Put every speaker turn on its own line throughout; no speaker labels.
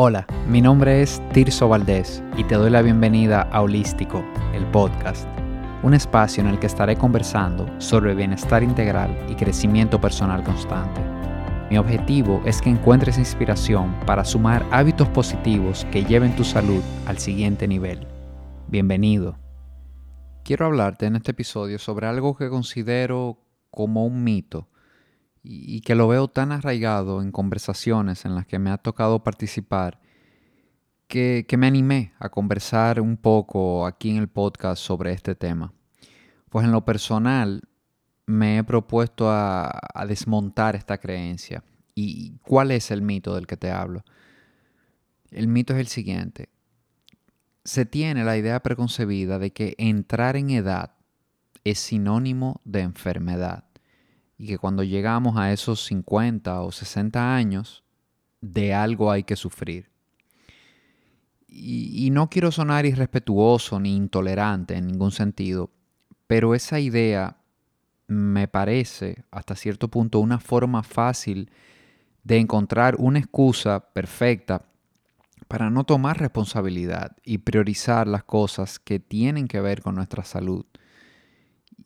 Hola, mi nombre es Tirso Valdés y te doy la bienvenida a Holístico, el podcast, un espacio en el que estaré conversando sobre bienestar integral y crecimiento personal constante. Mi objetivo es que encuentres inspiración para sumar hábitos positivos que lleven tu salud al siguiente nivel. Bienvenido. Quiero hablarte en este episodio sobre algo que considero como un mito y que lo veo tan arraigado en conversaciones en las que me ha tocado participar que, me animé a conversar un poco aquí en el podcast sobre este tema. Pues en lo personal me he propuesto a, a desmontar esta creencia. ¿Y cuál es el mito del que te hablo? El mito es el siguiente. Se tiene la idea preconcebida de que entrar en edad es sinónimo de enfermedad y que cuando llegamos a esos 50 o 60 años, de algo hay que sufrir. Y, no quiero sonar irrespetuoso ni intolerante en ningún sentido, pero esa idea me parece hasta cierto punto una forma fácil de encontrar una excusa perfecta para no tomar responsabilidad y priorizar las cosas que tienen que ver con nuestra salud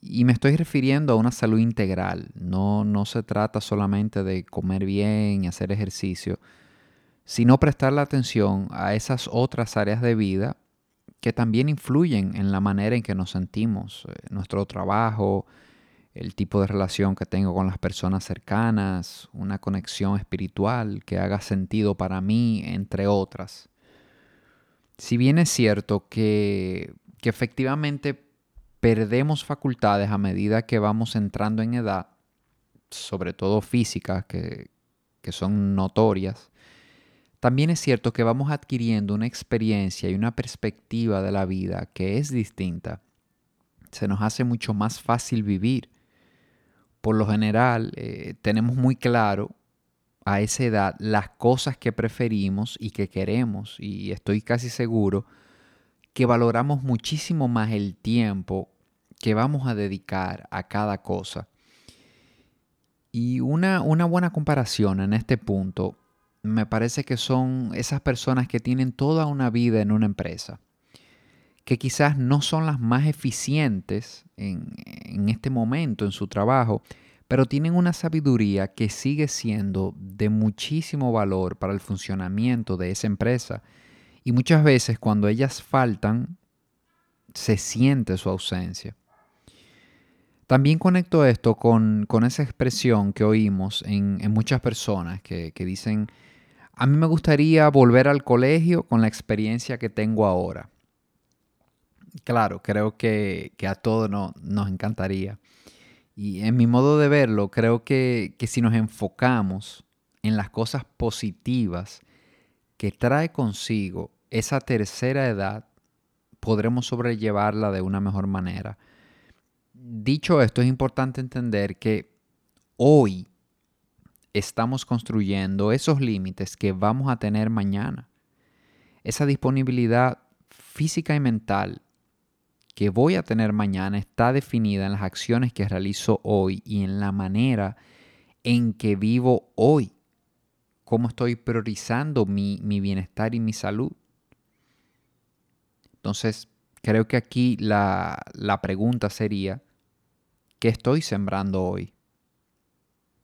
y me estoy refiriendo a una salud integral. No, no se trata solamente de comer bien y hacer ejercicio, sino prestarle atención a esas otras áreas de vida que también influyen en la manera en que nos sentimos, eh, nuestro trabajo, el tipo de relación que tengo con las personas cercanas, una conexión espiritual que haga sentido para mí, entre otras. Si bien es cierto que, que efectivamente perdemos facultades a medida que vamos entrando en edad, sobre todo físicas, que, son notorias, también es cierto que vamos adquiriendo una experiencia y una perspectiva de la vida que es distinta. Se nos hace mucho más fácil vivir. Por lo general, eh, tenemos muy claro a esa edad las cosas que preferimos y que queremos. Y estoy casi seguro que valoramos muchísimo más el tiempo que vamos a dedicar a cada cosa. Y una, una buena comparación en este punto me parece que son esas personas que tienen toda una vida en una empresa, que quizás no son las más eficientes en, en, este momento en su trabajo, pero tienen una sabiduría que sigue siendo de muchísimo valor para el funcionamiento de esa empresa y muchas veces cuando ellas faltan, se siente su ausencia. También conecto esto con, esa expresión que oímos en, muchas personas que, dicen, a mí me gustaría volver al colegio con la experiencia que tengo ahora. Claro, creo que, a todos nos encantaría. Y en mi modo de verlo, creo que, que si nos enfocamos en las cosas positivas que trae consigo esa tercera edad, podremos sobrellevarla de una mejor manera. Dicho esto, es importante entender que hoy estamos construyendo esos límites que vamos a tener mañana. Esa disponibilidad física y mental que voy a tener mañana está definida en las acciones que realizo hoy y en la manera en que vivo hoy cómo estoy priorizando mi, bienestar y mi salud. Entonces, creo que aquí la, la pregunta sería, ¿qué estoy sembrando hoy?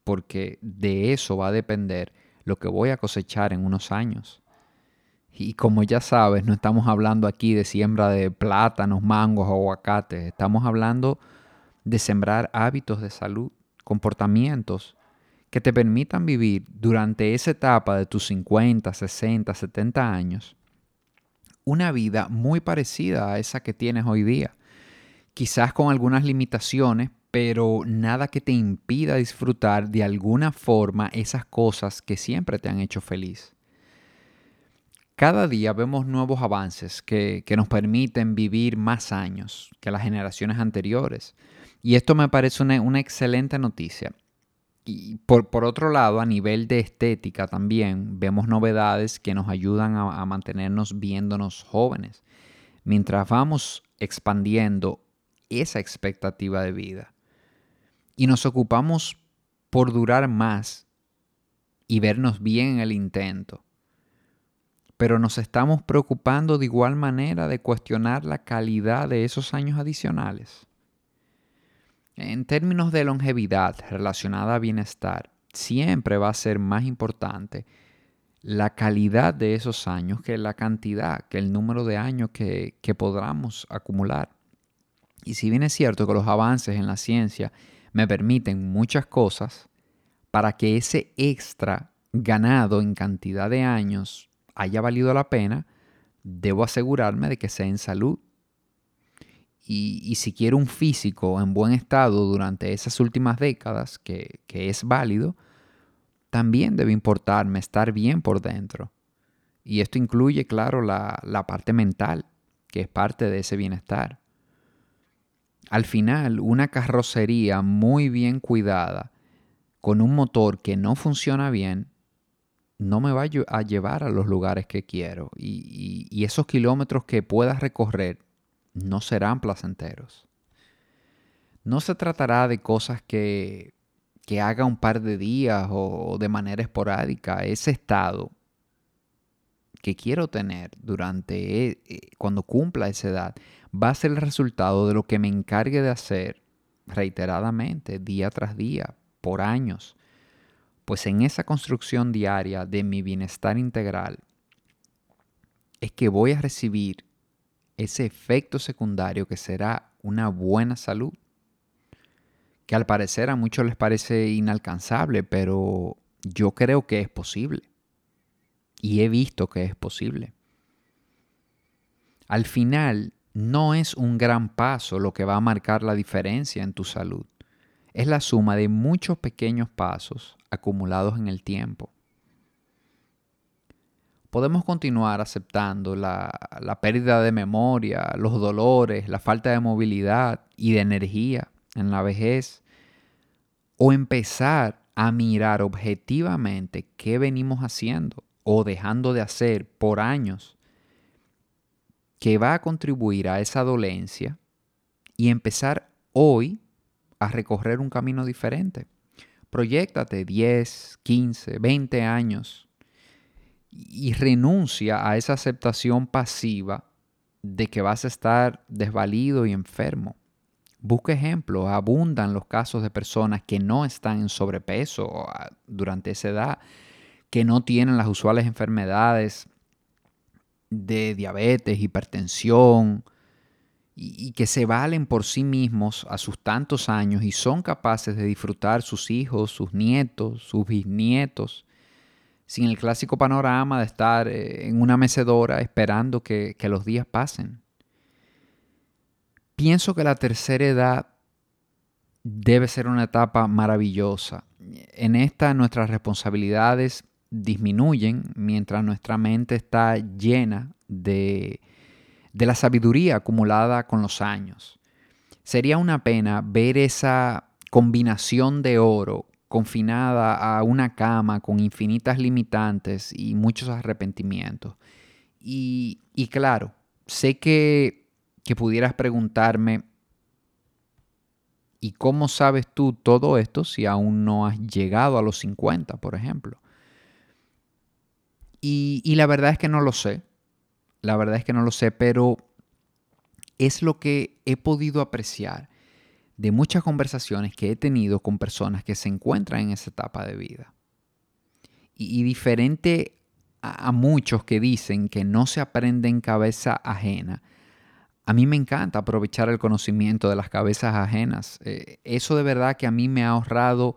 Porque de eso va a depender lo que voy a cosechar en unos años. Y como ya sabes, no estamos hablando aquí de siembra de plátanos, mangos aguacates. Estamos hablando de sembrar hábitos de salud, comportamientos que te permitan vivir durante esa etapa de tus 50, 60, 70 años una vida muy parecida a esa que tienes hoy día. Quizás con algunas limitaciones, pero nada que te impida disfrutar de alguna forma esas cosas que siempre te han hecho feliz. Cada día vemos nuevos avances que, nos permiten vivir más años que las generaciones anteriores. Y esto me parece una, una excelente noticia y por, otro lado, a nivel de estética también vemos novedades que nos ayudan a, mantenernos viéndonos jóvenes, mientras vamos expandiendo esa expectativa de vida. Y nos ocupamos por durar más y vernos bien en el intento. pero nos estamos preocupando de igual manera de cuestionar la calidad de esos años adicionales. En términos de longevidad relacionada a bienestar, siempre va a ser más importante la calidad de esos años que la cantidad, que el número de años que, que podamos acumular. Y si bien es cierto que los avances en la ciencia me permiten muchas cosas, para que ese extra ganado en cantidad de años haya valido la pena, debo asegurarme de que sea en salud. Y, si quiero un físico en buen estado durante esas últimas décadas, que, es válido, también debe importarme estar bien por dentro. Y esto incluye, claro, la, parte mental, que es parte de ese bienestar. Al final, una carrocería muy bien cuidada, con un motor que no funciona bien, no me va a llevar a los lugares que quiero y, esos kilómetros que puedas recorrer no serán placenteros. No se tratará de cosas que, que haga un par de días o de manera esporádica. Ese estado que quiero tener durante e, e, cuando cumpla esa edad va a ser el resultado de lo que me encargue de hacer reiteradamente, día tras día, por años, pues en esa construcción diaria de mi bienestar integral es que voy a recibir ese efecto secundario que será una buena salud, que al parecer a muchos les parece inalcanzable, pero yo creo que es posible. Y he visto que es posible. Al final, no es un gran paso lo que va a marcar la diferencia en tu salud. Es la suma de muchos pequeños pasos acumulados en el tiempo. Podemos continuar aceptando la, pérdida de memoria, los dolores, la falta de movilidad y de energía en la vejez, o empezar a mirar objetivamente qué venimos haciendo o dejando de hacer por años que va a contribuir a esa dolencia y empezar hoy a recorrer un camino diferente. Proyectate 10, 15, 20 años y renuncia a esa aceptación pasiva de que vas a estar desvalido y enfermo. Busca ejemplos, abundan los casos de personas que no están en sobrepeso ah, durante esa edad, que no tienen las usuales enfermedades de diabetes, hipertensión, y, que se valen por sí mismos a sus tantos años y son capaces de disfrutar sus hijos, sus nietos, sus bisnietos, sin el clásico panorama de estar eh, en una mecedora esperando que, los días pasen. Pienso que la tercera edad debe ser una etapa maravillosa. En esta nuestras responsabilidades disminuyen mientras nuestra mente está llena de la sabiduría acumulada con los años. Sería una pena ver esa combinación de oro confinada a una cama con infinitas limitantes y muchos arrepentimientos. Y, claro, sé que, que pudieras preguntarme, ¿y cómo sabes tú todo esto si aún no has llegado a los 50, por ejemplo? Y, y la verdad es que no lo sé. La verdad es que no lo sé, pero es lo que he podido apreciar de muchas conversaciones que he tenido con personas que se encuentran en esa etapa de vida. Y, diferente a, muchos que dicen que no se aprende en cabeza ajena, a mí me encanta aprovechar el conocimiento de las cabezas ajenas. Eh, eso de verdad que a mí me ha ahorrado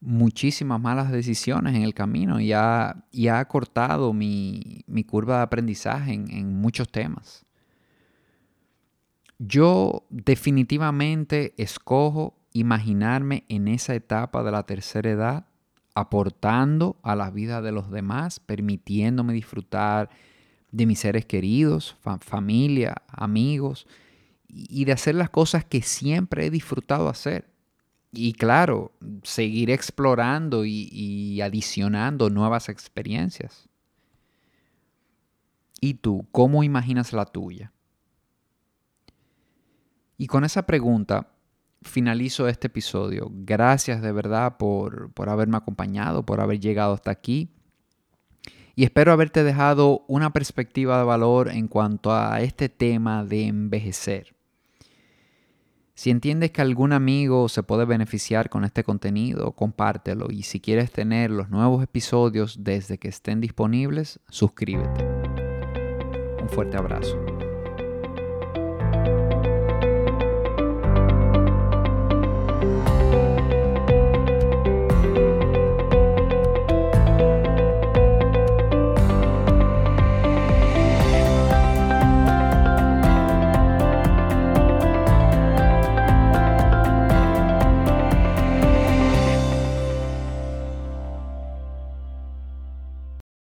muchísimas malas decisiones en el camino y ha, y ha acortado mi, curva de aprendizaje en, muchos temas. Yo definitivamente escojo imaginarme en esa etapa de la tercera edad, aportando a la vida de los demás, permitiéndome disfrutar de mis seres queridos, familia, amigos, y de hacer las cosas que siempre he disfrutado hacer y claro, seguir explorando y, adicionando nuevas experiencias. ¿Y tú, cómo imaginas la tuya? Y con esa pregunta finalizo este episodio. Gracias de verdad por, por haberme acompañado, por haber llegado hasta aquí. y espero haberte dejado una perspectiva de valor en cuanto a este tema de envejecer. Si entiendes que algún amigo se puede beneficiar con este contenido, compártelo y si quieres tener los nuevos episodios desde que estén disponibles, suscríbete. Un fuerte abrazo.